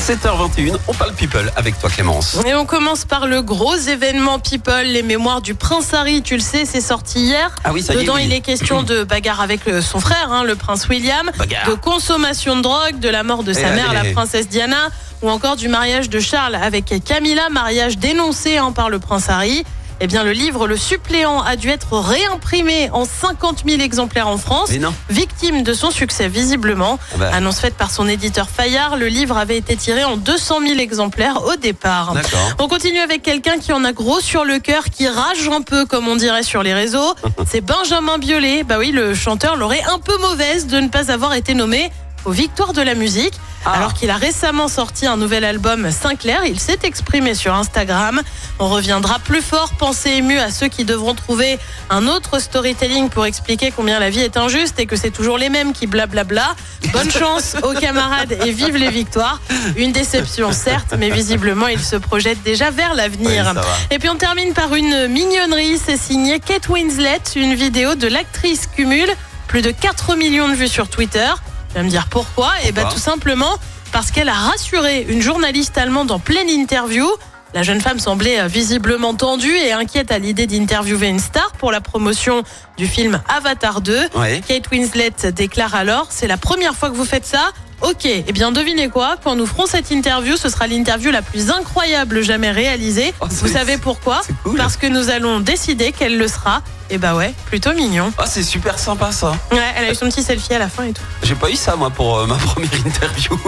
7h21, on parle people avec toi Clémence. Et on commence par le gros événement People, les mémoires du prince Harry. Tu le sais, c'est sorti hier. Ah oui, ça y est, Dedans, oui. il est question de bagarre avec le- son frère, hein, le prince William, Bagarre. de consommation de drogue, de la mort de sa Eh, mère, allez. la princesse Diana, ou encore du mariage de Charles avec Camilla, mariage dénoncé hein, par le prince Harry. Eh bien, le livre Le suppléant a dû être réimprimé en 50 000 exemplaires en France. Mais non. Victime de son succès, visiblement. Ah bah. Annonce faite par son éditeur Fayard, le livre avait été tiré en 200 000 exemplaires au départ. On continue avec quelqu'un qui en a gros sur le cœur, qui rage un peu, comme on dirait sur les réseaux. C'est Benjamin Biolay. Bah oui, le chanteur l'aurait un peu mauvaise de ne pas avoir été nommé aux Victoires de la musique. Ah. Alors qu'il a récemment sorti un nouvel album Sinclair, il s'est exprimé sur Instagram. On reviendra plus fort, pensée émue à ceux qui devront trouver un autre storytelling pour expliquer combien la vie est injuste et que c'est toujours les mêmes qui blablabla. Bonne chance aux camarades et vive les victoires. Une déception certes, mais visiblement il se projette déjà vers l'avenir. Oui, et puis on termine par une mignonnerie, c'est signé Kate Winslet, une vidéo de l'actrice cumule plus de 4 millions de vues sur Twitter. Tu vas me dire pourquoi Eh ben Pourquoi tout simplement parce qu'elle a rassuré une journaliste allemande en pleine interview. La jeune femme semblait euh, visiblement tendue et inquiète à l'idée d'interviewer une star pour la promotion du film Avatar 2. Ouais. Kate Winslet déclare alors C'est la première fois que vous faites ça Ok, eh bien devinez quoi? Quand nous ferons cette interview, ce sera l'interview la plus incroyable jamais réalisée. Oh, vous savez pourquoi? cool. Parce que nous allons décider qu'elle le sera. Et bah ouais, plutôt mignon. Ah, c'est super sympa ça. Ouais, elle a eu son petit selfie à la fin et tout. J'ai pas eu ça moi pour euh, ma première interview.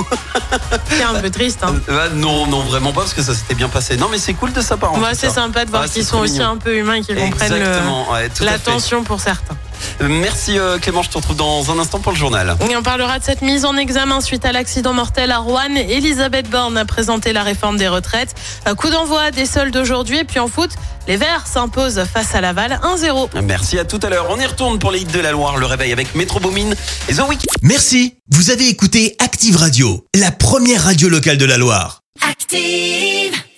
C'est un peu triste. Hein. Euh, non, non, vraiment pas parce que ça s'était bien passé. Non, mais c'est cool de sa part. Moi, c'est sympa de voir Ah, qu'ils sont aussi un peu humains et qu'ils comprennent ouais, l'attention pour certains. Merci euh, Clément, je te retrouve dans un instant pour le journal. Et on parlera de cette mise en examen suite à l'accident mortel à Rouen. Elisabeth Borne a présenté la réforme des retraites. Un coup d'envoi des soldes aujourd'hui. Et puis en foot, les Verts s'imposent face à Laval 1-0. Merci à tout à l'heure. On y retourne pour les hits de la Loire, le réveil avec Métro Boomin et The Week. Merci, vous avez écouté Active Radio, la première radio locale de la Loire. Active.